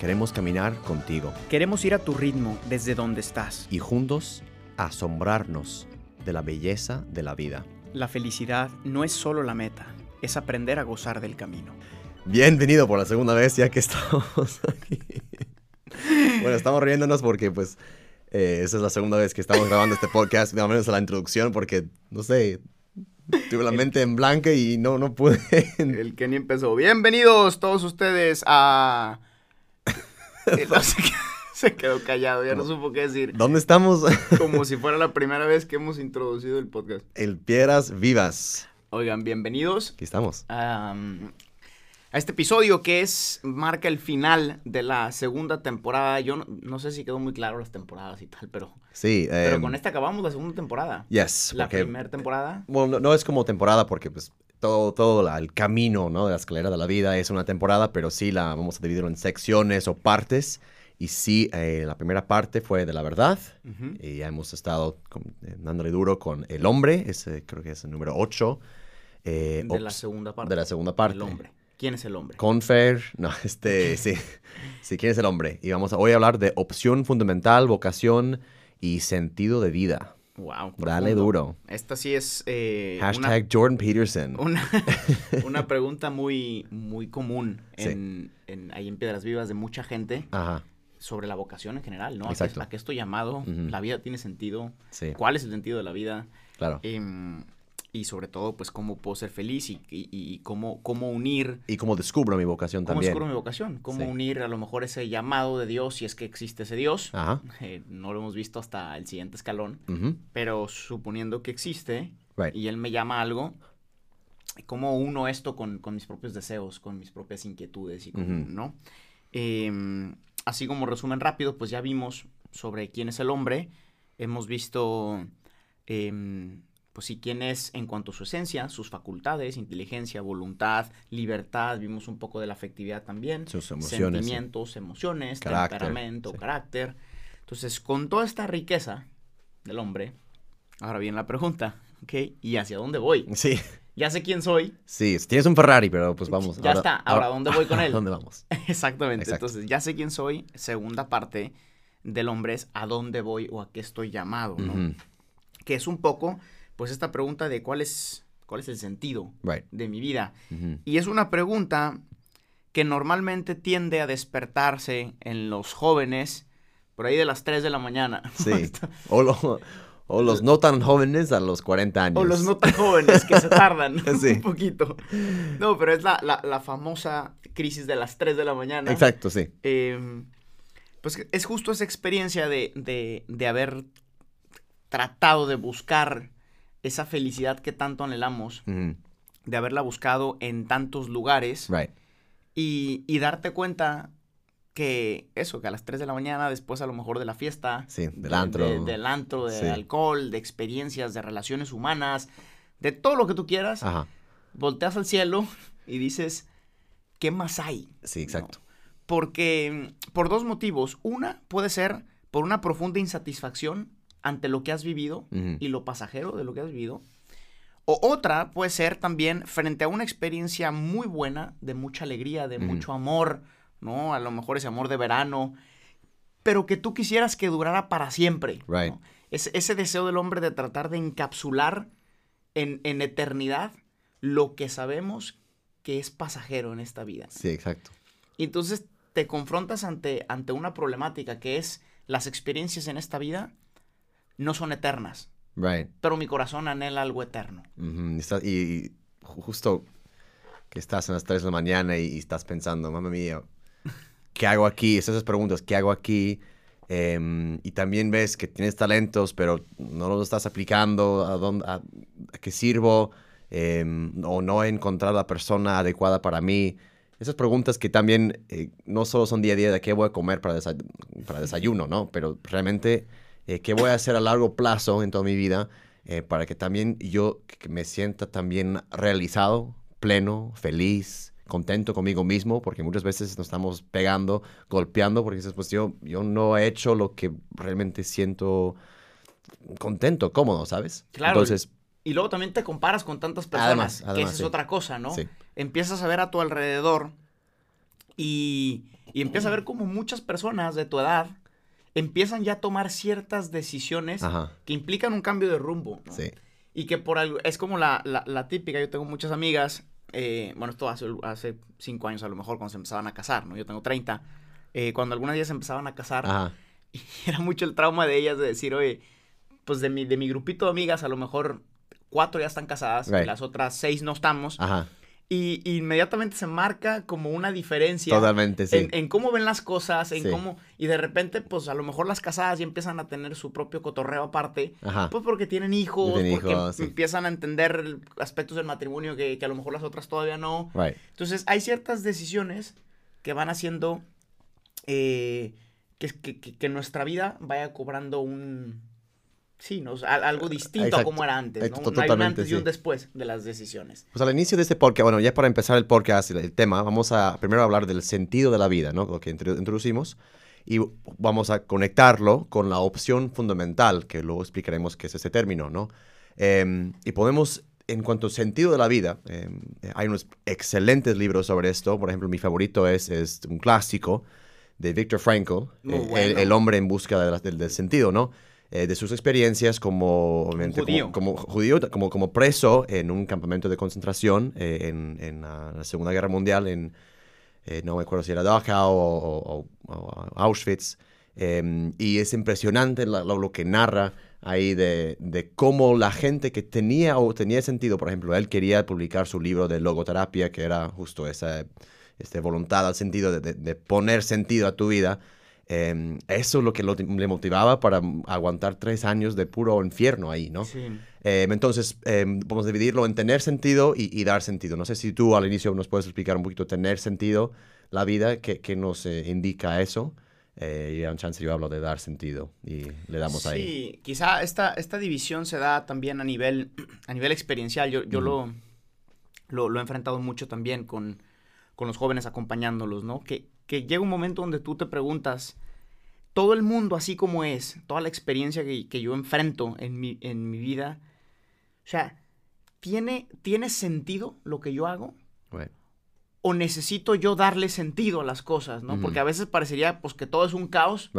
queremos caminar contigo Queremos ir a tu ritmo desde donde estás. y juntos asombrarnos de la belleza de la vida. La felicidad no es solo la meta, es aprender a gozar del camino. Bienvenido por la segunda vez ya que estamos aquí. Bueno, estamos riéndonos porque pues eh, esa es la segunda vez que estamos grabando este podcast, al menos a la introducción, porque no sé, tuve la mente en blanco y no, no pude. El Kenny empezó. Bienvenidos todos ustedes a... Eh, no sé qué- Se quedó callado, ya no supo qué decir. ¿Dónde estamos? Como si fuera la primera vez que hemos introducido el podcast. El Piedras Vivas. Oigan, bienvenidos Aquí estamos. a, a este episodio que es marca el final de la segunda temporada. Yo no, no sé si quedó muy claro las temporadas y tal, pero, Sí. pero em, con esta acabamos la segunda temporada. Yes, La primera temporada. Bueno, no, no es como temporada porque pues todo, todo la- el camino, ¿no? De la escalera de la vida es una temporada, pero sí la vamos a dividir en secciones o partes. Y sí, eh, la primera parte fue de la verdad. Ujú. Y ya hemos estado con- eh, dándole duro con el hombre, ese creo que es el número 8. de la segunda parte. de la segunda parte. El hombre. ¿Quién es el hombre? Confer, no, este, sí, sí, ¿quién es el hombre? Y vamos a hoy a hablar de opción fundamental, vocación y sentido de vida. Wow. Dale duro. Esta sí es eh, una- Hashtag Jordan Peterson. Una, una pregunta muy, muy común Sí. en, en- ahí en Piedras Vivas de mucha gente Ajá, sobre la vocación en general, ¿no? ¿A qué- Exacto. ¿A qué estoy llamado? ¿La vida tiene sentido? sí, ¿Cuál es el sentido de la vida? claro. Em, y sobre todo, pues, cómo puedo ser feliz y, y- y cómo, cómo unir, Y como descubro mi vocación cómo también. descubro mi vocación, cómo Sí. unir a lo mejor ese llamado de Dios, si es que existe ese Dios. Ajá. Eh, no lo hemos visto hasta el siguiente escalón, ujú, pero suponiendo que existe, Right. y él me llama a algo, ¿cómo uno esto con, con mis propios deseos, con mis propias inquietudes y con. ¿no? Em, así como resumen rápido, pues ya vimos sobre quién es el hombre, hemos visto, em, pues sí, quién es en cuanto a su esencia, sus facultades, inteligencia, voluntad, libertad, vimos un poco de la afectividad también, Sus emociones. sí. sentimientos, emociones, Carácter, temperamento, sí. carácter. Entonces, con toda esta riqueza del hombre, ahora viene la pregunta, ¿ok? ¿Y hacia dónde voy? Sí, Ya sé quién soy, sí, tienes un Ferrari, pero pues vamos. Ya está, ahora, ¿a dónde voy con él? ¿A dónde vamos? exactamente. Exacto. Entonces, ya sé quién soy, segunda parte del hombre es a dónde voy o a qué estoy llamado, Que es un poco, pues, esta pregunta de cuál es, cuál es el sentido Right. de mi vida. Y es una pregunta que normalmente tiende a despertarse en los jóvenes por ahí de las 3 de la mañana. Sí. O, lo- o los no tan jóvenes a los 40 años. O los no tan jóvenes que se tardan Sí. un poquito. No, pero es la, la- la famosa crisis de las 3 de la mañana. Exacto, sí. Eh, pues es justo esa experiencia de, de- de haber tratado de buscar esa felicidad que tanto anhelamos, de haberla buscado en tantos lugares Right. y, y darte cuenta que eso, que a las 3 de la mañana, después a lo mejor de la fiesta, Sí, del de- antro. de- del antro, Sí. alcohol, de experiencias, de relaciones humanas, de todo lo que tú quieras, Ajá. volteas al cielo y dices, ¿qué más hay? Sí, exacto. Porque, mm, por dos motivos. Una puede ser por una profunda insatisfacción ante lo que has vivido y lo pasajero de lo que has vivido. O otra puede ser también frente a una experiencia muy buena, de mucha alegría, de mucho amor, ¿no? A lo mejor ese amor de verano, pero que tú quisieras que durara para siempre. ¿no? Right. Es- ese deseo del hombre de tratar de encapsular en, en eternidad lo que sabemos que es pasajero en esta vida. Sí, exacto. Y entonces te confrontas ante, ante una problemática que es las experiencias en esta vida no son eternas, Right. pero mi corazón anhela algo eterno. Y, justo que estás a las 3 de la mañana y, y estás pensando, mamá mía, ¿qué hago aquí? Es Esas preguntas, ¿qué hago aquí? Em, y también ves que tienes talentos, pero no los estás aplicando, ¿a, dónde, a, a qué sirvo? Em, o no he encontrado la persona adecuada para mí. esas preguntas que también eh, no solo son día a día de qué voy a comer para, para desayuno, ¿no? Pero realmente eh, qué voy a hacer a largo plazo en toda mi vida eh, para que también yo me sienta también realizado, pleno, feliz, contento conmigo mismo, porque muchas veces nos estamos pegando, golpeando, porque dices, pues yo, yo no he hecho lo que realmente siento contento, cómodo, ¿sabes? Claro. Entonces, y luego también te comparas con tantas personas, que esa es otra cosa, ¿no? Empiezas a ver a tu alrededor y, y empiezas a ver como muchas personas de tu edad empiezan ya a tomar ciertas decisiones que implican un cambio de rumbo. ¿no? Sí. Y que por algo, es como la, la, típica, yo tengo muchas amigas, eh, bueno, esto hace, hace cinco años a lo mejor cuando se empezaban a casar, ¿no? Yo tengo 30, eh, cuando algunas de ellas se empezaban a casar, y era mucho el trauma de ellas de decir, oye, pues de mi, de mi grupito de amigas a lo mejor cuatro ya están casadas, y las otras seis no estamos. Ajá. Y, inmediatamente se marca como una diferencia. Totalmente, sí. En, cómo ven las cosas, en cómo... Y de repente, pues, a lo mejor las casadas ya empiezan a tener su propio cotorreo aparte. Ajá. Pues porque tienen hijos, porque empiezan a entender aspectos del matrimonio que, a lo mejor las otras todavía no. Entonces, hay ciertas decisiones que van haciendo eh, que nuestra vida vaya cobrando un Sí, ¿no? algo distinto a como era antes, ¿no? Hay un antes y un después de las decisiones. Pues al inicio de este podcast, bueno, ya para empezar el podcast, el tema, vamos a primero hablar del sentido de la vida, ¿no? Lo que introducimos, y vamos a conectarlo con la opción fundamental, que luego explicaremos qué es ese término, ¿no? Em, y podemos, en cuanto al sentido de la vida, em, hay unos excelentes libros sobre esto, por ejemplo, mi favorito es, es un clásico de Viktor Frankl, eh, el, hombre en busca del sentido, ¿no? Eh, de sus experiencias como, judío. Como, judío, como, como preso en un campamento de concentración eh, en, en la Segunda Guerra Mundial, en, eh, no me acuerdo si era Dachau o, Auschwitz. Em, y es impresionante lo, que narra ahí de, de, cómo la gente que tenía o tenía sentido, por ejemplo, él quería publicar su libro de logoterapia, que era justo esa este, voluntad al sentido de, de poner sentido a tu vida Em, eso es lo que le motivaba para aguantar tres años de puro infierno ahí, ¿no? Sí. Em, entonces, em, vamos a dividirlo en tener sentido y, dar sentido. No sé si tú al inicio nos puedes explicar un poquito tener sentido la vida, qué, nos eh, indica eso. Eh, y a un chance yo hablo de dar sentido y le damos ahí. Sí, quizá esta, esta división se da también a nivel, a nivel experiencial. Yo, yo lo, lo, he enfrentado mucho también con, con los jóvenes acompañándolos, ¿no? Que, que llega un momento donde tú te preguntas, todo el mundo así como es, toda la experiencia que, yo enfrento en mi, en mi vida, o sea, ¿tiene, ¿tiene sentido lo que yo hago? ¿O necesito yo darle sentido a las cosas, no? Porque a veces parecería pues que todo es un caos,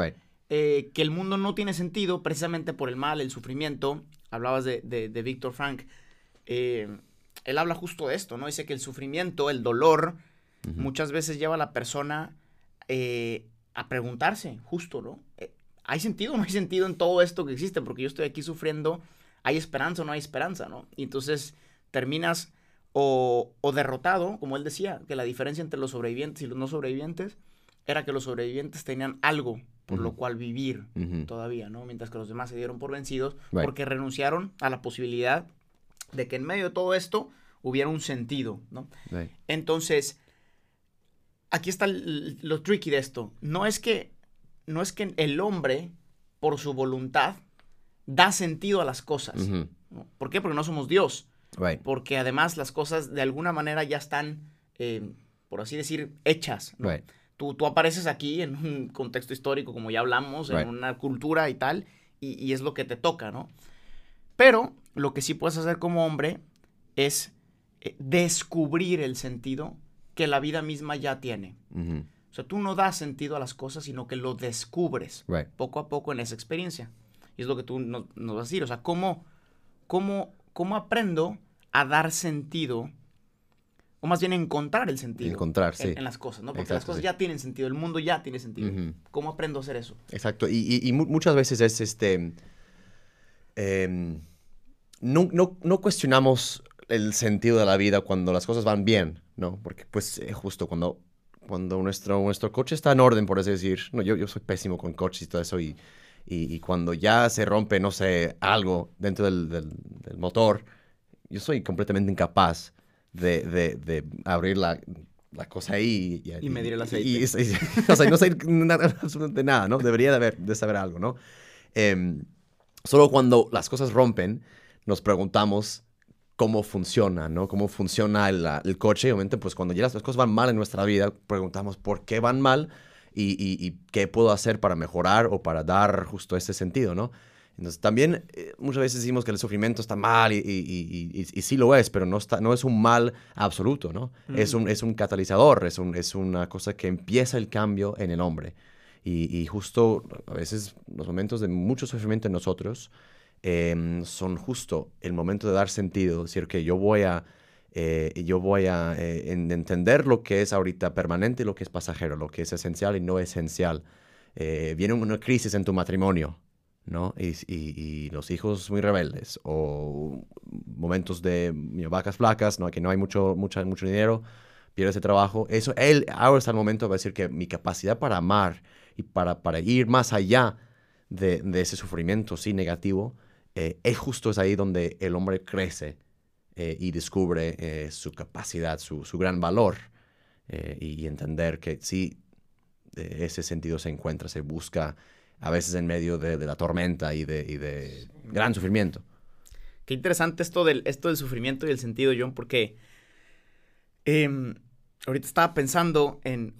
eh, que el mundo no tiene sentido precisamente por el mal, el sufrimiento. Hablabas de, de, Víctor Frank. Eh, él habla justo de esto, ¿no? Dice que el sufrimiento, el dolor, muchas veces lleva a la persona eh, a preguntarse, justo, ¿no? Eh, ¿Hay sentido o no hay sentido en todo esto que existe? Porque yo estoy aquí sufriendo, ¿hay esperanza o no hay esperanza, ¿no? Y entonces terminas o, derrotado, como él decía, que la diferencia entre los sobrevivientes y los no sobrevivientes era que los sobrevivientes tenían algo por lo cual vivir todavía, ¿no? Mientras que los demás se dieron por vencidos porque renunciaron a la posibilidad de que en medio de todo esto hubiera un sentido, ¿no? Entonces, aquí está lo tricky de esto. No es que, no es que el hombre, por su voluntad, da sentido a las cosas. ¿Por qué? Porque no somos Dios. Porque además las cosas de alguna manera ya están, eh, por así decir, hechas. Tú, tú, apareces aquí en un contexto histórico, como ya hablamos, en una cultura y tal, y, es lo que te toca, ¿no? Pero lo que sí puedes hacer como hombre es eh, descubrir el sentido que la vida misma ya tiene. O sea, tú no das sentido a las cosas, sino que lo descubres poco a poco en esa experiencia. Y es lo que tú nos, vas a decir. O sea, ¿cómo, cómo, cómo aprendo a dar sentido? O más bien encontrar el sentido. Encontrar, sí. En, las cosas, ¿no? Porque las cosas ya tienen sentido, el mundo ya tiene sentido. ¿Cómo aprendo a hacer eso? Exacto. Y, muchas veces es este. Em, no, no, no cuestionamos el sentido de la vida cuando las cosas van bien. ¿no? Porque pues eh, justo cuando, cuando nuestro, nuestro coche está en orden, por así decir, no, yo, yo soy pésimo con coches y todo eso, y, y, cuando ya se rompe, no sé, algo dentro del, del, motor, yo soy completamente incapaz de, de, de, abrir la la cosa ahí. Y, medir el aceite. Y, o sea, no sé absolutamente nada, ¿no? Debería de, haber, de saber algo, ¿no? Em, solo cuando las cosas rompen, nos preguntamos cómo funciona, ¿no? Cómo funciona el, el coche. Y obviamente, pues cuando ya las cosas van mal en nuestra vida, preguntamos por qué van mal y, y, qué puedo hacer para mejorar o para dar justo ese sentido, ¿no? Entonces, también eh, muchas veces decimos que el sufrimiento está mal y, y, y, sí lo es, pero no, está, no es un mal absoluto, ¿no? Es, un, es un catalizador, es, un, es una cosa que empieza el cambio en el hombre. Y, justo a veces los momentos de mucho sufrimiento en nosotros Em, son justo el momento de dar sentido, decir que yo voy a, eh, yo voy a eh, entender lo que es ahorita permanente y lo que es pasajero, lo que es esencial y no esencial. Eh, viene una crisis en tu matrimonio, ¿no? Y, los hijos muy rebeldes, o momentos de vacas flacas, ¿no? Que no hay mucho, mucha, mucho dinero, pierdes el trabajo. Eso, él ahora está el momento de decir que mi capacidad para amar y para, para ir más allá de, de ese sufrimiento, sí, negativo, eh, es justo es ahí donde el hombre crece eh, y descubre eh, su capacidad, su, gran valor y, entender que sí, ese sentido se encuentra, se busca a veces en medio de, la tormenta y de, de, gran sufrimiento. Qué interesante esto del, esto del sufrimiento y el sentido, John, porque em, ahorita estaba pensando en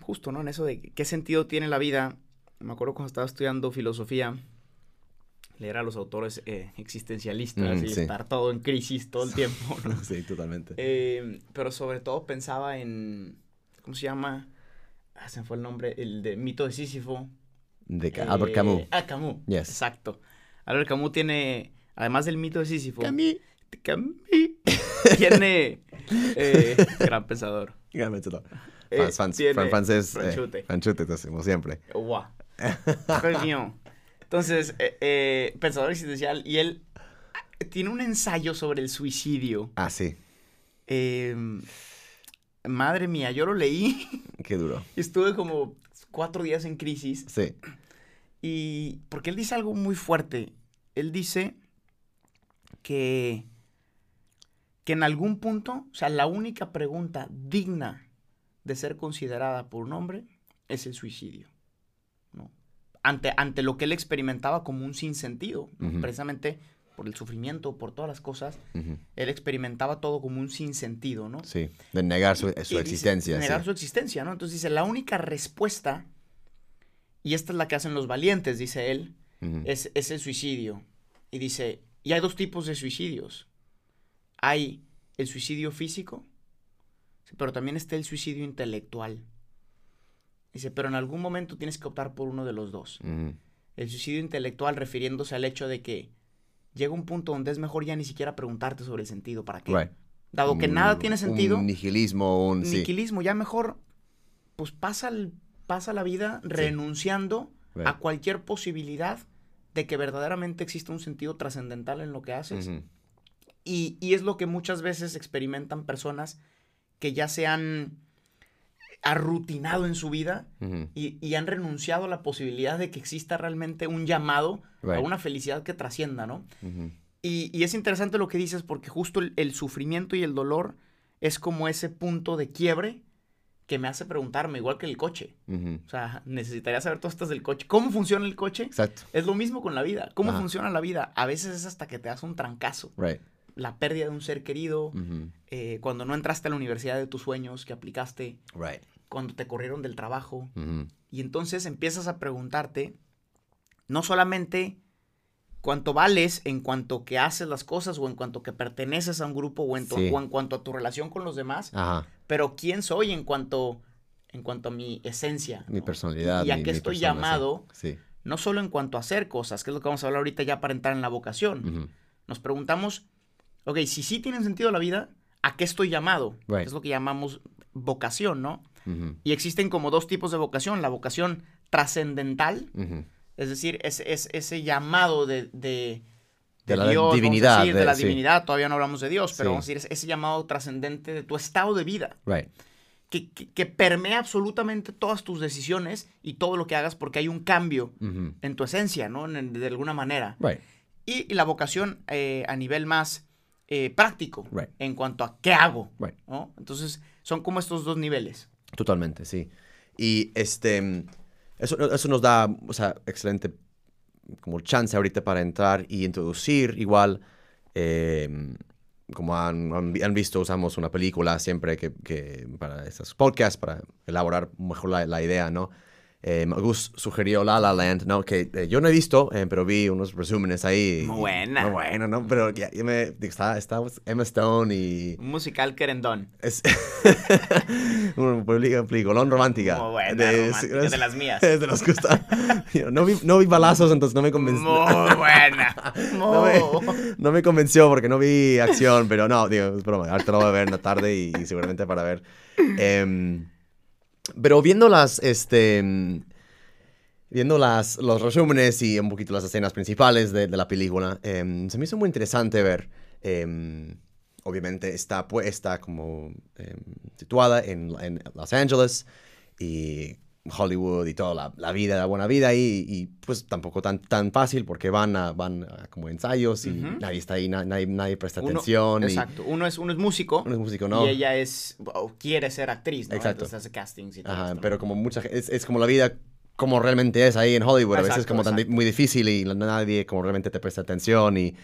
justo, ¿no? En eso de qué sentido tiene la vida. Me acuerdo cuando estaba estudiando filosofía, leer a los autores eh, existencialistas mm, y estar todo en crisis todo el tiempo. sí, totalmente. Eh, pero sobre todo pensaba en, ¿cómo se llama? Ah, se me fue el nombre, el de Mito de Sísifo. De Albert Camus. Ah, Camus. Exacto. Albert Camus tiene, además del mito de Sísifo. Camus. Camus. tiene, eh, gran pensador. Gran pensador. francés. Franchute. franchute, como siempre. Guau. Wow. Entonces, eh, eh, pensador existencial, y él ah, tiene un ensayo sobre el suicidio. Ah, sí. Em, madre mía, yo lo leí. Qué duro. Estuve como cuatro días en crisis. Sí. Y porque él dice algo muy fuerte. Él dice que, que en algún punto, o sea, la única pregunta digna de ser considerada por un hombre es el suicidio ante, ante lo que él experimentaba como un sinsentido, precisamente por el sufrimiento, por todas las cosas, él experimentaba todo como un sinsentido, ¿no? Sí, de negar su, existencia. de negar su existencia, ¿no? Entonces dice, la única respuesta, y esta es la que hacen los valientes, dice él, es, es el suicidio. Y dice, y hay dos tipos de suicidios. Hay el suicidio físico, pero también está el suicidio intelectual. Dice, pero en algún momento tienes que optar por uno de los dos. El suicidio intelectual refiriéndose al hecho de que llega un punto donde es mejor ya ni siquiera preguntarte sobre el sentido, ¿para qué? Dado que nada tiene sentido. Un nihilismo, un... Nihilismo, ya mejor, pues pasa, pasa la vida renunciando a cualquier posibilidad de que verdaderamente exista un sentido trascendental en lo que haces. y, y, es lo que muchas veces experimentan personas que ya se han arrutinado en su vida y, han renunciado a la posibilidad de que exista realmente un llamado a una felicidad que trascienda, ¿no? y, es interesante lo que dices porque justo el, sufrimiento y el dolor es como ese punto de quiebre que me hace preguntarme, igual que el coche. O sea, necesitaría saber todas estas del coche. ¿Cómo funciona el coche? Exacto. Es lo mismo con la vida. ¿Cómo funciona la vida? A veces es hasta que te das un trancazo. La pérdida de un ser querido, eh, cuando no entraste a la universidad de tus sueños, que aplicaste. Right cuando te corrieron del trabajo. Y entonces empiezas a preguntarte, no solamente cuánto vales en cuanto que haces las cosas o en cuanto que perteneces a un grupo o en, en cuanto a tu relación con los demás, pero quién soy en cuanto, en cuanto a mi esencia. Mi personalidad. Y, a qué estoy llamado, no solo en cuanto a hacer cosas, que es lo que vamos a hablar ahorita ya para entrar en la vocación. Nos preguntamos, ok, si sí tiene sentido la vida, ¿a qué estoy llamado? Es lo que llamamos vocación, ¿no? Y existen como dos tipos de vocación, la vocación trascendental, es decir, es, ese llamado de, de, la divinidad. de, la divinidad, todavía no hablamos de Dios, pero vamos a decir, ese llamado trascendente de tu estado de vida. Que, que, permea absolutamente todas tus decisiones y todo lo que hagas porque hay un cambio en tu esencia, ¿no? de alguna manera. Y, la vocación eh, a nivel más eh, práctico en cuanto a qué hago. Entonces, son como estos dos niveles. Totalmente, sí. Y este, eso, eso nos da, o sea, excelente como chance ahorita para entrar y introducir igual, eh, como han, han, visto, usamos una película siempre que, que para estos podcasts, para elaborar mejor la, la idea, ¿no? Eh, Gus sugirió La La Land, ¿no? Que eh, yo no he visto, eh, pero vi unos resúmenes ahí. Muy buena. Muy buena, ¿no? Pero ya, ya me... Está, está Emma Stone y... Un musical querendón. Es una peliculón romántica. Muy buena, de, romántica, de las mías. de los que gusta. no, vi, no vi balazos, entonces no me convenció. Muy buena. no, me, no, me, convenció porque no vi acción, pero no, digo, es broma. Ahorita lo voy a ver en la tarde y, y seguramente para ver. Pero viendo las, este, viendo las, los resúmenes y un poquito las escenas principales de, la película, eh, se me hizo muy interesante ver, eh, obviamente está puesta como eh, situada en, en, Los Ángeles y Hollywood y toda la, la, vida, la buena vida y, y, pues tampoco tan, tan fácil porque van a, van a como ensayos y uh -huh. nadie está ahí, nadie, nadie presta uno, atención. Exacto, uno, es, uno es músico. Uno es músico, ¿no? Y ella es, o quiere ser actriz, ¿no? Exacto. Entonces hace castings y todo Ajá, pero como mucha es, es como la vida como realmente es ahí en Hollywood. Exacto, a veces como tan muy difícil y nadie como realmente te presta atención. Y,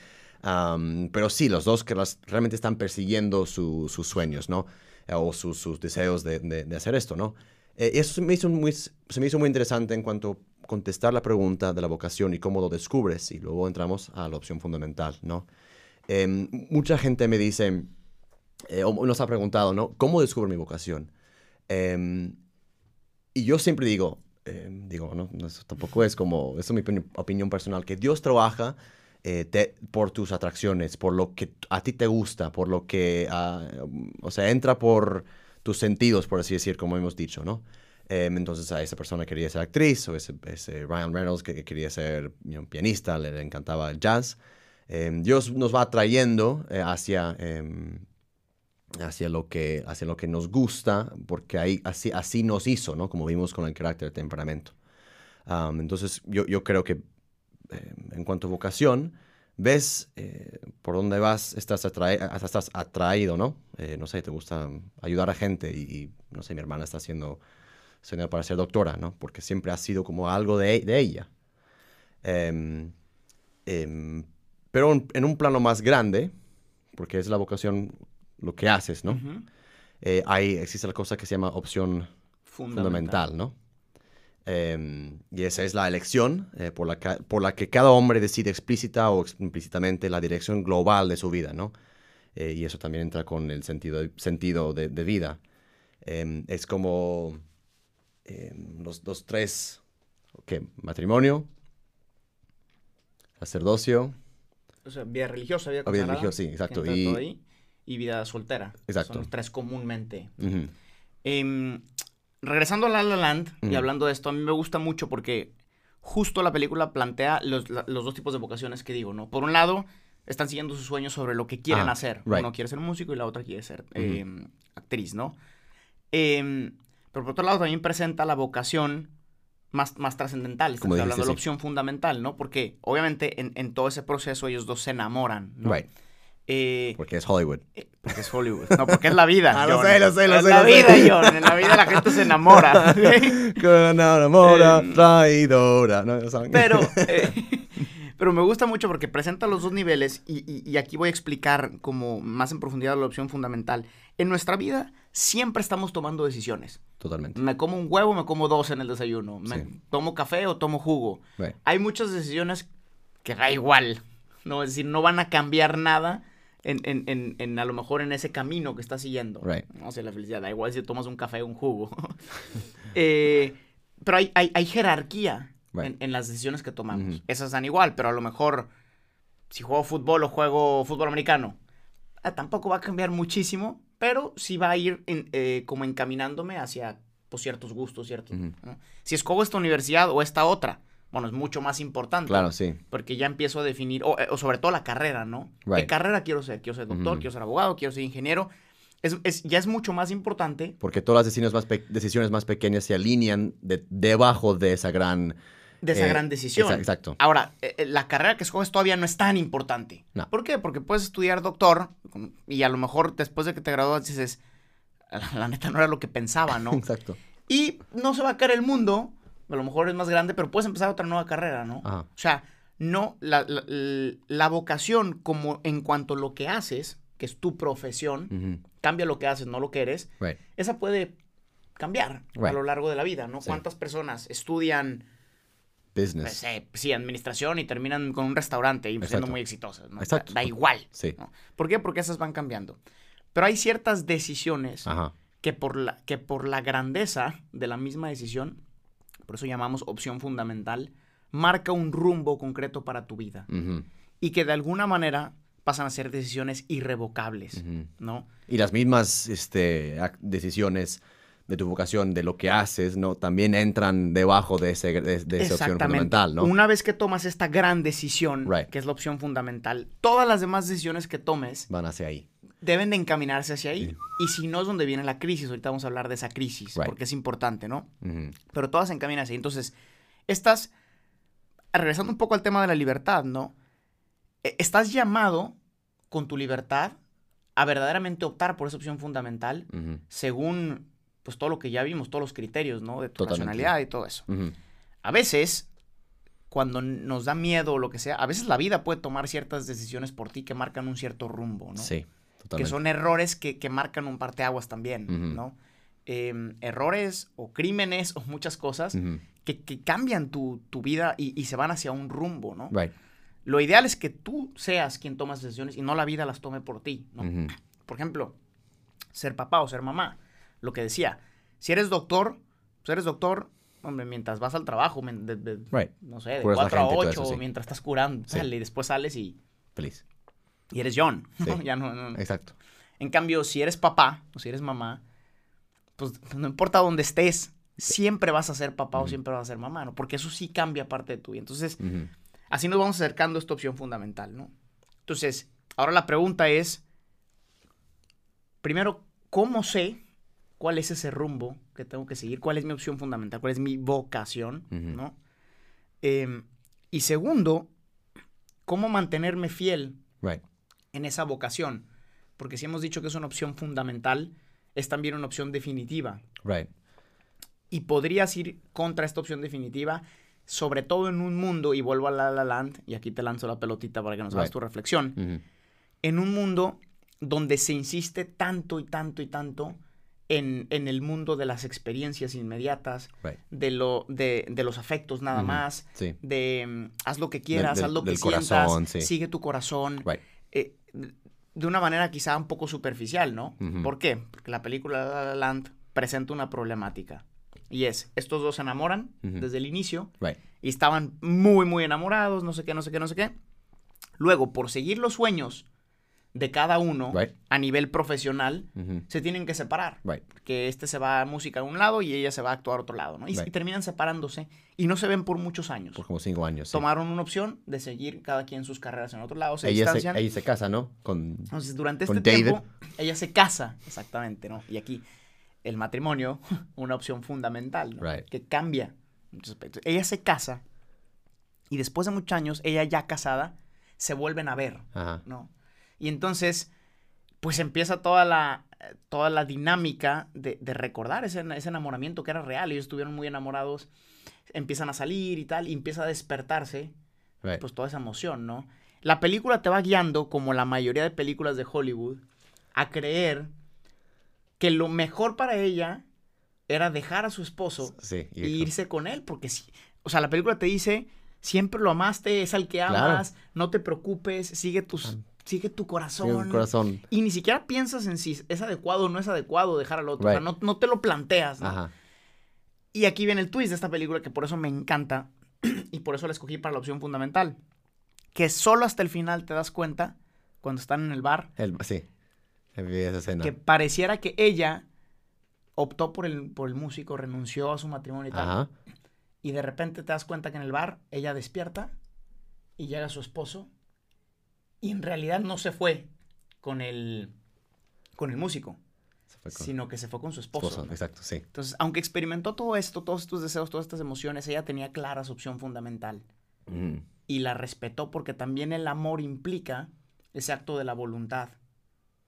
um, pero sí, los dos que las, realmente están persiguiendo su, sus sueños, ¿no? O sus, sus deseos de, de, de, hacer esto, ¿no? Eh, eso se me, hizo muy, se me hizo muy interesante en cuanto a contestar la pregunta de la vocación y cómo lo descubres. Y luego entramos a la opción fundamental, ¿no? Eh, mucha gente me dice, eh, o nos ha preguntado, ¿no? ¿Cómo descubro mi vocación? Eh, y yo siempre digo, eh, digo, no, eso tampoco es como, eso es mi opinión personal, que Dios trabaja eh, te, por tus atracciones, por lo que a ti te gusta, por lo que, uh, o sea, entra por tus sentidos, por así decir, como hemos dicho, ¿no? Eh, entonces a esa persona quería ser actriz, o ese, Ryan Reynolds que, que quería ser pianista, le, le, encantaba el jazz. Eh, Dios nos va atrayendo eh, hacia em, hacia lo que, hacia lo que nos gusta, porque ahí, así, así nos hizo, ¿no? Como vimos con el carácter, temperamento. Um, entonces, yo, yo, creo que en cuanto a vocación, ves eh, por dónde vas, estás, atrae, estás atraído, ¿no? Eh, no sé, te gusta ayudar a gente y, y, no sé, mi hermana está haciendo, haciendo para ser doctora, ¿no? Porque siempre ha sido como algo de, de ella. Um, pero en un plano más grande, porque es la vocación lo que haces, ¿no? Uh -huh. eh, hay, existe la cosa que se llama opción fundamental, fundamental ¿no? Eh, y esa es la elección eh, por, la por, la que cada hombre decide explícita o implícitamente la dirección global de su vida, ¿no? Eh, y eso también entra con el sentido, sentido de, de vida. Em, es como em, los, los, tres, ¿qué? Matrimonio, sacerdocio. O sea, vida religiosa, vida, vida religiosa, sí, exacto. Y, y vida soltera. Exacto. Son los tres comúnmente. Uh -huh. Eh, regresando a La La Land y hablando de esto, a mí me gusta mucho porque justo la película plantea los, la, los, dos tipos de vocaciones que digo, ¿no? Por un lado, están siguiendo sus sueños sobre lo que quieren ah, hacer. Right. Uno quiere ser músico y la otra quiere ser eh, actriz, ¿no? Eh, pero por otro lado, también presenta la vocación más, más trascendental. Estamos dijiste, hablando de sí. la opción fundamental, ¿no? Porque obviamente en, en, todo ese proceso ellos dos se enamoran, ¿no? Right. Eh, porque es Hollywood. Porque es Hollywood. No, porque es la vida. ah, lo sé, lo sé, lo es sé. la lo vida, sé. John. En la vida la gente se enamora. enamora, eh, traidora. No, pero, eh, pero me gusta mucho porque presenta los dos niveles y, y, y, aquí voy a explicar como más en profundidad la opción fundamental. En nuestra vida siempre estamos tomando decisiones. Totalmente. Me como un huevo, me como dos en el desayuno. Me sí. tomo café o tomo jugo. Right. Hay muchas decisiones que da igual. ¿no? Es decir, no van a cambiar nada en, en, en, en, a lo mejor en ese camino que estás siguiendo. Right. No sé, la felicidad, da igual si tomas un café o un jugo. eh, pero hay, hay, hay jerarquía right. en, las decisiones que tomamos. Mm -hmm. Esas dan igual, pero a lo mejor si juego fútbol o juego fútbol americano, eh, tampoco va a cambiar muchísimo, pero sí va a ir eh, como encaminándome hacia pues, ciertos gustos, ciertos. Mm -hmm. ¿no? Si escojo esta universidad o esta otra, bueno, es mucho más importante. Claro, sí. Porque ya empiezo a definir, o, o sobre todo la carrera, ¿no? Right. ¿Qué carrera quiero ser? Quiero ser doctor, quiero ser abogado, quiero ser ingeniero. Es, es, ya es mucho más importante. Porque todas las decisiones más, decisiones más pequeñas se alinean de, debajo de esa gran... De esa eh, gran decisión. Exacto. Ahora, eh, la carrera que escoges todavía no es tan importante. No. ¿Por qué? Porque puedes estudiar doctor y a lo mejor después de que te gradúas dices, la, la neta no era lo que pensaba, ¿no? Exacto. Y no se va a caer el mundo, a lo mejor es más grande, pero puedes empezar otra nueva carrera, ¿no? Ajá. O sea, no, la, la- la vocación como en cuanto a lo que haces, que es tu profesión, cambia lo que haces, no lo que eres, Right. esa puede cambiar a lo largo de la vida, ¿no? Sí. ¿Cuántas personas estudian, Business. pues, eh, sí, administración y terminan con un restaurante y siendo Exacto. muy exitosas, ¿no? Exacto. Da, da igual. Sí. ¿no? ¿Por qué? Porque esas van cambiando. Pero hay ciertas decisiones Ajá. que por, la, que por la grandeza de la misma decisión, por eso llamamos opción fundamental, marca un rumbo concreto para tu vida y que de alguna manera pasan a ser decisiones irrevocables. ¿no? Y las mismas este, decisiones de tu vocación, de lo que haces, ¿no? También entran debajo de, ese, de, de esa opción fundamental, ¿no? Una vez que tomas esta gran decisión, Right. que es la opción fundamental, todas las demás decisiones que tomes Van hacia ahí. Deben de encaminarse hacia ahí. Sí. Y si no es donde viene la crisis, ahorita vamos a hablar de esa crisis, Right. porque es importante, ¿no? Pero todas se encaminan así. Entonces, estás, regresando un poco al tema de la libertad, ¿no? E- Estás llamado con tu libertad a verdaderamente optar por esa opción fundamental según, pues, todo lo que ya vimos, todos los criterios, ¿no? De tu Totalmente. nacionalidad y todo eso. A veces, cuando nos da miedo o lo que sea, a veces la vida puede tomar ciertas decisiones por ti que marcan un cierto rumbo, ¿no? Sí, que son errores que, que marcan un parteaguas también. ¿no? Em, errores o crímenes o muchas cosas que, que cambian tu, tu vida y, y se van hacia un rumbo, ¿no? Right. Lo ideal es que tú seas quien tomas decisiones y no la vida las tome por ti, ¿no? Por ejemplo, ser papá o ser mamá. Lo que decía, si eres doctor, pues eres doctor, hombre, mientras vas al trabajo, men- de- de- Right. no sé, de Curas a la 4 a gente y todo 8, eso, sí. mientras estás curando, Sí. sale, y después sales y, Feliz. Y eres John, ¿no? Ya no, no- Exacto. En cambio, si eres papá o si eres mamá, pues no importa dónde estés, siempre vas a ser papá o siempre vas a ser mamá, ¿no? Porque eso sí cambia parte de tu vida. Entonces, así nos vamos acercando a esta opción fundamental, ¿no? Entonces, ahora la pregunta es, primero, ¿cómo sé cuál es ese rumbo que tengo que seguir? ¿Cuál es mi opción fundamental? ¿Cuál es mi vocación? ¿no? Em, y segundo, ¿cómo mantenerme fiel Right. En esa vocación? Porque si hemos dicho que es una opción fundamental, es también una opción definitiva. Right. Y podrías ir contra esta opción definitiva, sobre todo en un mundo, y vuelvo a La La Land, y aquí te lanzo la pelotita para que nos hagas Right. tu reflexión, en un mundo donde se insiste tanto y tanto y tanto en, en el mundo de las experiencias inmediatas, Right. de, lo, de, de los afectos nada más, Sí. de mm, haz lo que quieras, haz lo que sientas, corazón, sí. sigue tu corazón, Right. Eh, de una manera quizá un poco superficial, ¿no? ¿Por qué? Porque la película La La Land presenta una problemática. Y es, estos dos se enamoran desde el inicio Right. y estaban muy, muy enamorados, no sé qué, no sé qué, no sé qué. Luego, por seguir los sueños de cada uno Right. a nivel profesional, se tienen que separar. Right. Que este se va a música a un lado y ella se va a actuar a otro lado, ¿no? Y, Right. y terminan separándose y no se ven por muchos años. Por como cinco años. sí. Tomaron una opción de seguir cada quien sus carreras en otro lado, se ella, se, distancian. ella se casa, ¿no? Con... Entonces, durante con este David. tiempo, ella se casa, exactamente, ¿no? Y aquí, el matrimonio, una opción fundamental. Que cambia muchos aspectos. Ella se casa y después de muchos años, ella ya casada, se vuelven a ver, Ajá. ¿no? Y entonces, pues empieza toda la, eh, toda la dinámica de, de recordar ese, ese enamoramiento que era real. Ellos estuvieron muy enamorados, empiezan a salir y tal, y empieza a despertarse Right. pues toda esa emoción, ¿no? La película te va guiando, como la mayoría de películas de Hollywood, a creer que lo mejor para ella era dejar a su esposo sí. e irse con él, porque sí, o sea, la película te dice, siempre lo amaste, es al que Claro. amas, no te preocupes, sigue tus, sigue tu corazón. Sí, el corazón. Y ni siquiera piensas en si es adecuado o no es adecuado dejar al otro, o sea, no, no te lo planteas, ¿no? Ajá. Y aquí viene el twist de esta película que por eso me encanta y por eso la escogí para la opción fundamental. Que solo hasta el final te das cuenta, cuando están en el bar, El- sí. Esa escena. que pareciera que ella optó por el, por el músico, renunció a su matrimonio y tal. Ajá. Y de repente te das cuenta que en el bar ella despierta y llega su esposo y en realidad no se fue con el, con el músico, con- sino que se fue con su esposo. esposo, ¿no? Exacto, sí. Entonces, aunque experimentó todo esto, todos estos deseos, todas estas emociones, ella tenía clara su opción fundamental Ujú. y la respetó porque también el amor implica ese acto de la voluntad,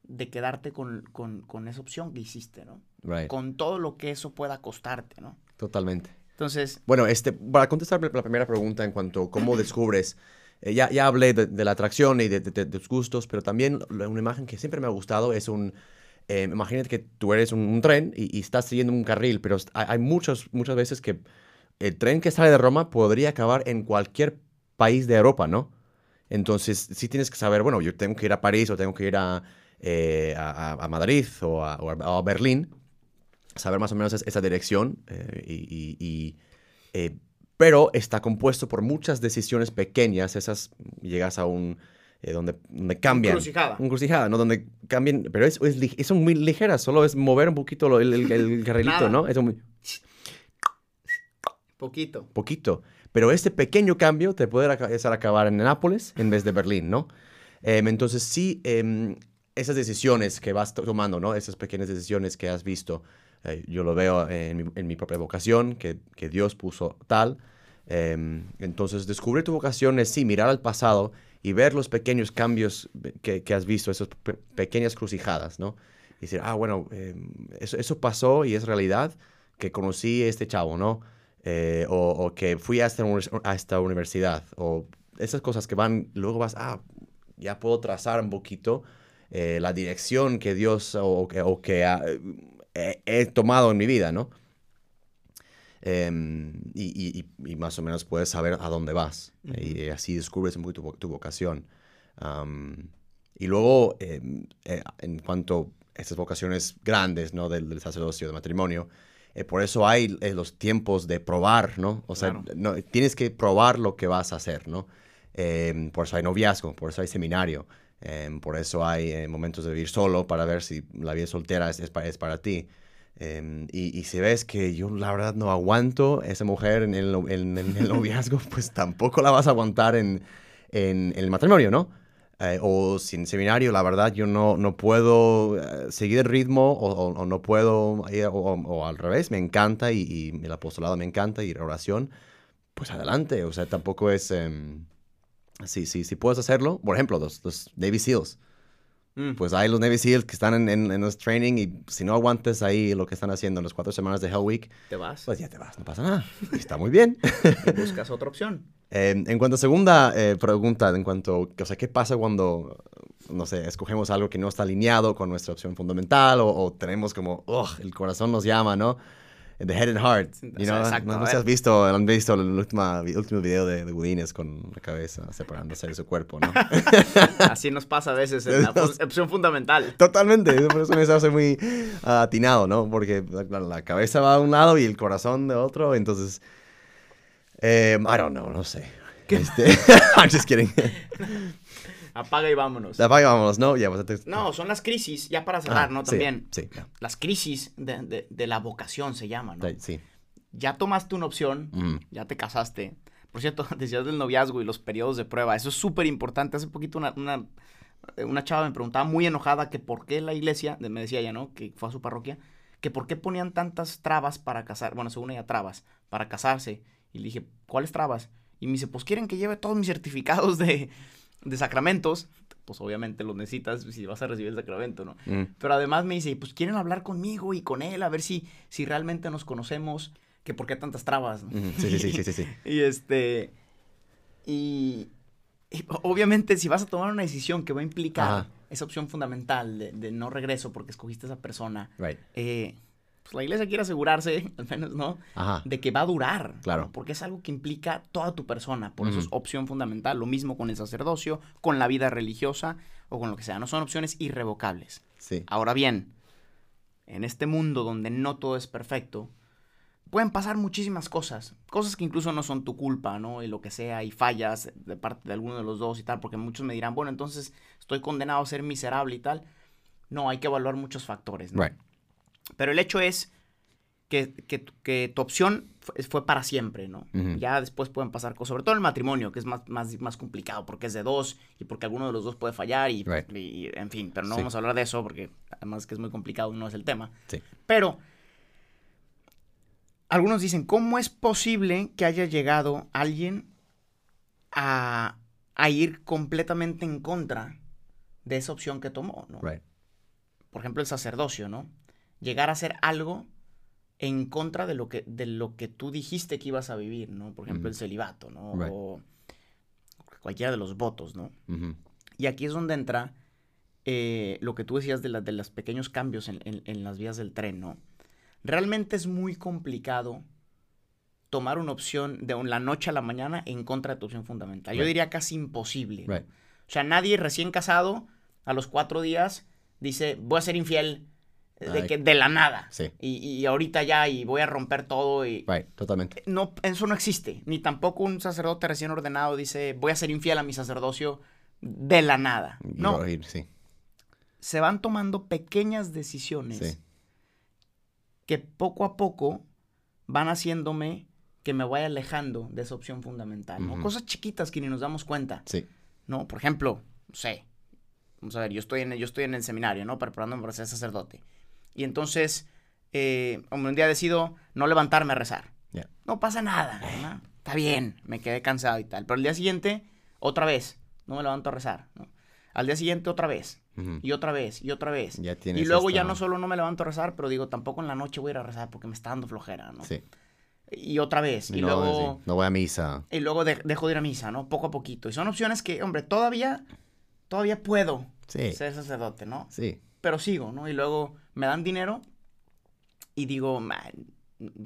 de quedarte con, con, con esa opción que hiciste, ¿no? Right. Con todo lo que eso pueda costarte, ¿no? Totalmente. Entonces, Bueno, este, para contestar la primera pregunta en cuanto a cómo descubres, eh, ya, ya hablé de, de la atracción y de, de- de tus gustos, pero también una imagen que siempre me ha gustado es un, eh, imagínate que tú eres un, un tren y, y estás siguiendo un carril, pero hay, hay muchos, muchas veces que el tren que sale de Roma podría acabar en cualquier país de Europa, ¿no? Entonces, sí tienes que saber, bueno, yo tengo que ir a París o tengo que ir a, eh, a, a- Madrid o a, o a- Berlín, saber más o menos es- esa dirección eh, y, y- y, eh, pero está compuesto por muchas decisiones pequeñas, esas llegas a un eh, donde, donde cambian. Encrucijada. Un crucijada, ¿no? Donde cambian, pero es, es, son muy ligeras, solo es mover un poquito lo- el, el, el carrilito. ¿no? Es muy poquito. poquito. Pero este pequeño cambio te puede hacer acabar en Nápoles en vez de Berlín, ¿no? Em, entonces sí, em, esas decisiones que vas to- tomando, ¿no? Esas pequeñas decisiones que has visto, eh, yo lo veo en mi, en mi propia vocación, que, que Dios puso tal. Em, entonces descubrir tu vocación es sí, mirar al pasado y ver los pequeños cambios que, que has visto, esas pe- pequeñas crucijadas, ¿no? Y decir, ah, bueno, em, eso, eso pasó y es realidad que conocí a este chavo, ¿no? Eh, o, o que fui a esta, univers- a esta universidad, o esas cosas que van, luego vas, ah, ya puedo trazar un poquito eh, la dirección que Dios o, o que, o que ha- he, he tomado en mi vida, ¿no? Em, y, y- y- y más o menos puedes saber a dónde vas, y así descubres un poquito tu, vo- tu vocación. Y luego, em, eh, en cuanto a estas vocaciones grandes, ¿no? Del, del sacerdocio, del matrimonio, eh, por eso hay eh, los tiempos de probar, ¿no? O sea, Claro. no, tienes que probar lo que vas a hacer, ¿no? Em, por eso hay noviazgo, por eso hay seminario, em, por eso hay eh, momentos de vivir solo para ver si la vida soltera es, es para ti. Em, y, y si ves que yo la verdad no aguanto esa mujer en el, en- en el noviazgo, pues tampoco la vas a aguantar en, en- el matrimonio, ¿no? Eh, o sin seminario, la verdad, yo no, no puedo eh, seguir el ritmo o, o- o no puedo, ir- o, o- al revés, me encanta y, y el apostolado me encanta y la oración, pues adelante, o sea, tampoco es... em, sí, sí, sí puedes hacerlo. Por ejemplo, los, los Navy SEALs. Mm. Pues hay los Navy SEALs que están en, en, en los training y si no aguantes ahí lo que están haciendo en las cuatro semanas de Hell Week, Te vas. pues ya te vas, no pasa nada. Está muy bien. buscas otra opción. Eh, en cuanto a segunda eh, pregunta, en cuanto, o sea, ¿qué pasa cuando, no sé, escogemos algo que no está alineado con nuestra opción fundamental o, o tenemos como, "Ugh, el corazón nos llama, ¿no? The head and heart. You know? exacto, no, no sé si has visto, han visto el último, el último video de, de con la cabeza separándose de su cuerpo, ¿no? Así nos pasa a veces en la opción fundamental. Totalmente, por eso me hace muy ah, atinado, ¿no? Porque la, la cabeza va a un lado y el corazón de otro, entonces... eh, I don't know, no sé. Este, I'm just kidding. Apaga y vámonos. Apaga, vámonos, ¿no? Ya, pues, No, son las crisis, ya para cerrar, Ah, ¿no? sí, También. Sí, ya. Las crisis de, de- de la vocación se llaman, ¿no? Sí. Ya tomaste una opción, Mm. ya te casaste. Por cierto, decías del noviazgo y los periodos de prueba. Eso es súper importante. Hace poquito una, una, una chava me preguntaba muy enojada que por qué la iglesia, me decía ella, ¿no? Que fue a su parroquia, que por qué ponían tantas trabas para casar, bueno, según ella, trabas, para casarse. Y le dije, ¿cuáles trabas? Y me dice, pues quieren que lleve todos mis certificados de, de sacramentos. Pues obviamente los necesitas si vas a recibir el sacramento, ¿no? Mm. Pero además me dice, pues quieren hablar conmigo y con él, a ver si, si realmente nos conocemos, que por qué tantas trabas. Sí, sí, sí, sí, sí, sí. y este, y, y obviamente si vas a tomar una decisión que va a implicar Ajá. esa opción fundamental de, de no regreso porque escogiste a esa persona, Right. eh, pues la iglesia quiere asegurarse, al menos, ¿no? Ajá. De que va a durar. Claro. ¿no? Porque es algo que implica toda tu persona. Por eso es opción fundamental. Lo mismo con el sacerdocio, con la vida religiosa o con lo que sea. No son opciones irrevocables. Sí. Ahora bien, en este mundo donde no todo es perfecto, pueden pasar muchísimas cosas. Cosas que incluso no son tu culpa, ¿no? Y lo que sea, y fallas de parte de alguno de los dos y tal, porque muchos me dirán, bueno, entonces estoy condenado a ser miserable y tal. No, hay que evaluar muchos factores, ¿no? Right. Pero el hecho es que, que tu- que tu opción fue, fue para siempre, ¿no? Ya después pueden pasar cosas, sobre todo el matrimonio, que es más, más, más complicado porque es de dos y porque alguno de los dos puede fallar y, Right. y- en fin, pero no Sí. vamos a hablar de eso porque además que es muy complicado, no es el tema. Sí. Pero algunos dicen, ¿cómo es posible que haya llegado alguien a, a ir completamente en contra de esa opción que tomó, ¿no? Right. por ejemplo, el sacerdocio, ¿no? Llegar a hacer algo en contra de lo que, de lo que tú dijiste que ibas a vivir, ¿no? Por ejemplo, el celibato, ¿no? Right. O cualquiera de los votos, ¿no? Y aquí es donde entra eh, lo que tú decías de, la- de los pequeños cambios en, en- en las vías del tren, ¿no? Realmente es muy complicado tomar una opción de la noche a la mañana en contra de tu opción fundamental. Yo diría casi imposible. ¿no? Right. O sea, nadie recién casado a los cuatro días dice, voy a ser infiel de, que, de la nada. Sí. Y, y ahorita ya, y voy a romper todo. Y... Right, totalmente. No, eso no existe. Ni tampoco un sacerdote recién ordenado dice, voy a ser infiel a mi sacerdocio de la nada. No, ir, sí. se van tomando pequeñas decisiones Sí. que poco a poco van haciéndome que me vaya alejando de esa opción fundamental, ¿no? Cosas chiquitas que ni nos damos cuenta, Sí. ¿no? Por ejemplo, no sé, vamos a ver, yo estoy en, yo estoy en el seminario, ¿no? Preparándome para ser sacerdote. Y entonces, eh, un día decido no levantarme a rezar. Yeah. No pasa nada, ¿no? Está bien, me quedé cansado y tal. Pero el día siguiente, otra vez, no me levanto a rezar, ¿no? Al día siguiente, otra vez. Y otra vez, y otra vez. Ya Y luego ya no solo no me levanto a rezar, pero digo, tampoco en la noche voy a ir a rezar porque me está dando flojera, ¿no? Sí. Y otra vez, y luego, sí. no voy a misa. y luego de- dejo de ir a misa, ¿no? Poco a poquito. Y son opciones que, hombre, todavía, todavía puedo Sí. ser sacerdote, ¿no? Sí. Pero sigo, ¿no? Y luego me dan dinero y digo, "Man,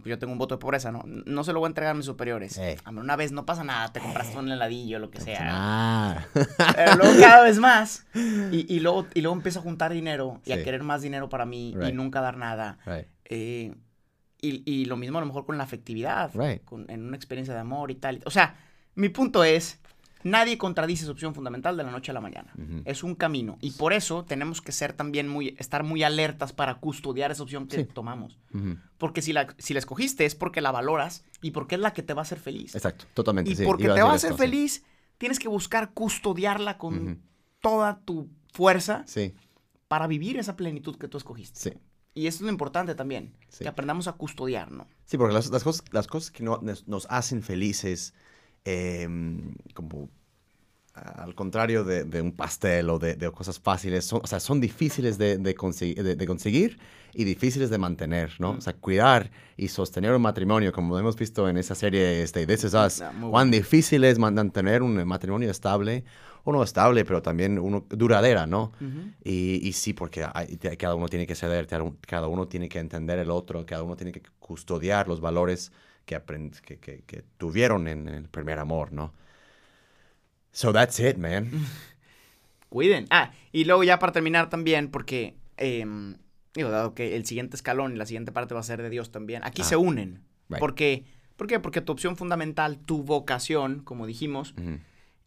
yo tengo un voto de pobreza, ¿no? No se lo voy a entregar a mis superiores. Hombre, una vez no pasa nada, te compraste un heladillo, lo que sea. Ah. Pero luego cada vez más. Y, y luego, y luego empiezo a juntar dinero y a querer más dinero para mí y nunca dar nada. right. Eh, y, y lo mismo a lo mejor con la afectividad, Right. con- en una experiencia de amor y tal. O sea, mi punto es, nadie contradice esa opción fundamental de la noche a la mañana. Es un camino. Y por eso tenemos que ser también muy, estar muy alertas para custodiar esa opción que Sí. tomamos. Porque si la, si la escogiste es porque la valoras y porque es la que te va a hacer feliz. Exacto, totalmente. Y sí. porque te va a hacer esto, sí. feliz, tienes que buscar custodiarla con toda tu fuerza Sí, para vivir esa plenitud que tú escogiste. sí. Y eso es lo importante también, Sí. que aprendamos a custodiar, ¿no? Sí, porque las, las cosas, las cosas que no- nos hacen felices, em, como al contrario de, de un pastel o de, de cosas fáciles, son, o sea, son difíciles de, de de conseguir y difíciles de mantener, ¿no? Mm. O sea, cuidar y sostener un matrimonio, como hemos visto en esa serie este, This Is Us, muy cuán difícil es mantener un matrimonio estable, o no estable, pero también uno duradera, ¿no? Y, y sí, porque hay- cada uno tiene que ceder, cada uno tiene que entender el otro, cada uno tiene que custodiar los valores que, que, que- que tuvieron en el primer amor, ¿no? So that's it, man. Cuiden. Ah, y luego ya para terminar también, porque, em, digo, dado que el siguiente escalón y la siguiente parte va a ser de Dios también, aquí Ah. se unen. Right. Porque, ¿Por qué? Porque tu opción fundamental, tu vocación, como dijimos,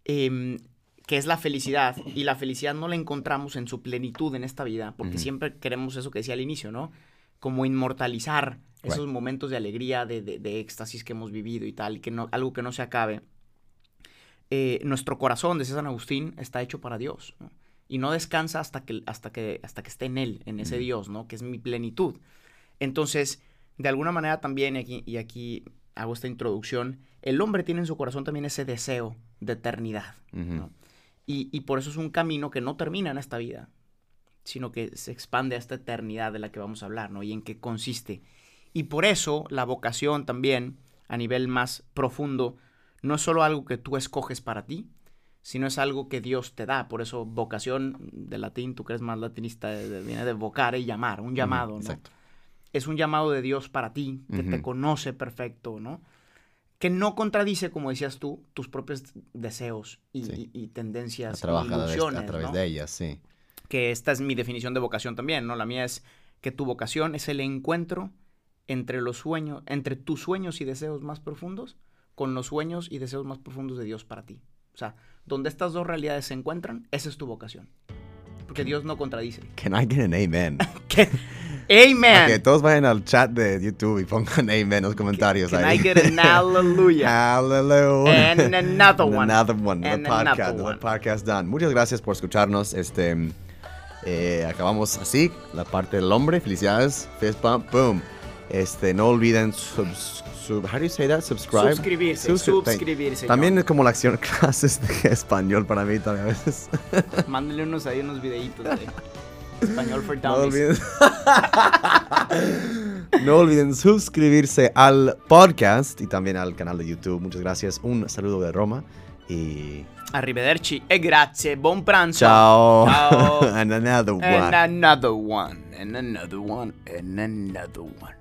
em, que es la felicidad, y la felicidad no la encontramos en su plenitud en esta vida, porque siempre queremos eso que decía al inicio, ¿no? Como inmortalizar esos Right. momentos de alegría, de, de- de éxtasis que hemos vivido y tal, y que no, algo que no se acabe. Eh, nuestro corazón, decía San Agustín, está hecho para Dios, ¿no? Y no descansa hasta que, hasta que, hasta que esté en Él, en ese Ujú. Dios, ¿no? Que es mi plenitud. Entonces, de alguna manera también, y aquí, y aquí hago esta introducción, el hombre tiene en su corazón también ese deseo de eternidad. Y, y por eso es un camino que no termina en esta vida, sino que se expande a esta eternidad de la que vamos a hablar, ¿no? Y en qué consiste. Y por eso la vocación también, a nivel más profundo, no es solo algo que tú escoges para ti, sino es algo que Dios te da. Por eso vocación, de latín, tú crees más latinista, viene de vocare, llamar, un llamado, ¿no? Exacto. es un llamado de Dios para ti, que te conoce perfecto, ¿no? Que no contradice, como decías tú, tus propios deseos y, Sí. y- y tendencias, y ilusiones, a través ¿no? de ellas, sí. Que esta es mi definición de vocación también, ¿no? La mía es que tu vocación es el encuentro entre los sueños, entre tus sueños y deseos más profundos con los sueños y deseos más profundos de Dios para ti. O sea, donde estas dos realidades se encuentran, esa es tu vocación. Porque Dios no contradice. Can I get an amen? ¿Qué? ¡Amen! Ok, todos vayan al chat de YouTube y pongan amen en los comentarios Can ahí. I get an hallelujah? Hallelujah. And another one. Another one. And Another podcast. another another one. podcast done. Muchas gracias por escucharnos. Este, eh, acabamos así la parte del hombre. Felicidades. Fist bump. Boom. Este, no olviden subs, sub, how do you say that? Subscribe. Suscribirse, suscribirse. También es como la acción clases de español para mí también a veces. Mándenle unos ahí unos videitos. de- Español for No Dummies. olviden, no olviden suscribirse al podcast y también al canal de YouTube. Muchas gracias. Un saludo de Roma y Arrivederci e grazie. Buon pranzo. ciao. Ciao. and another one. And another one. And another one. And another one.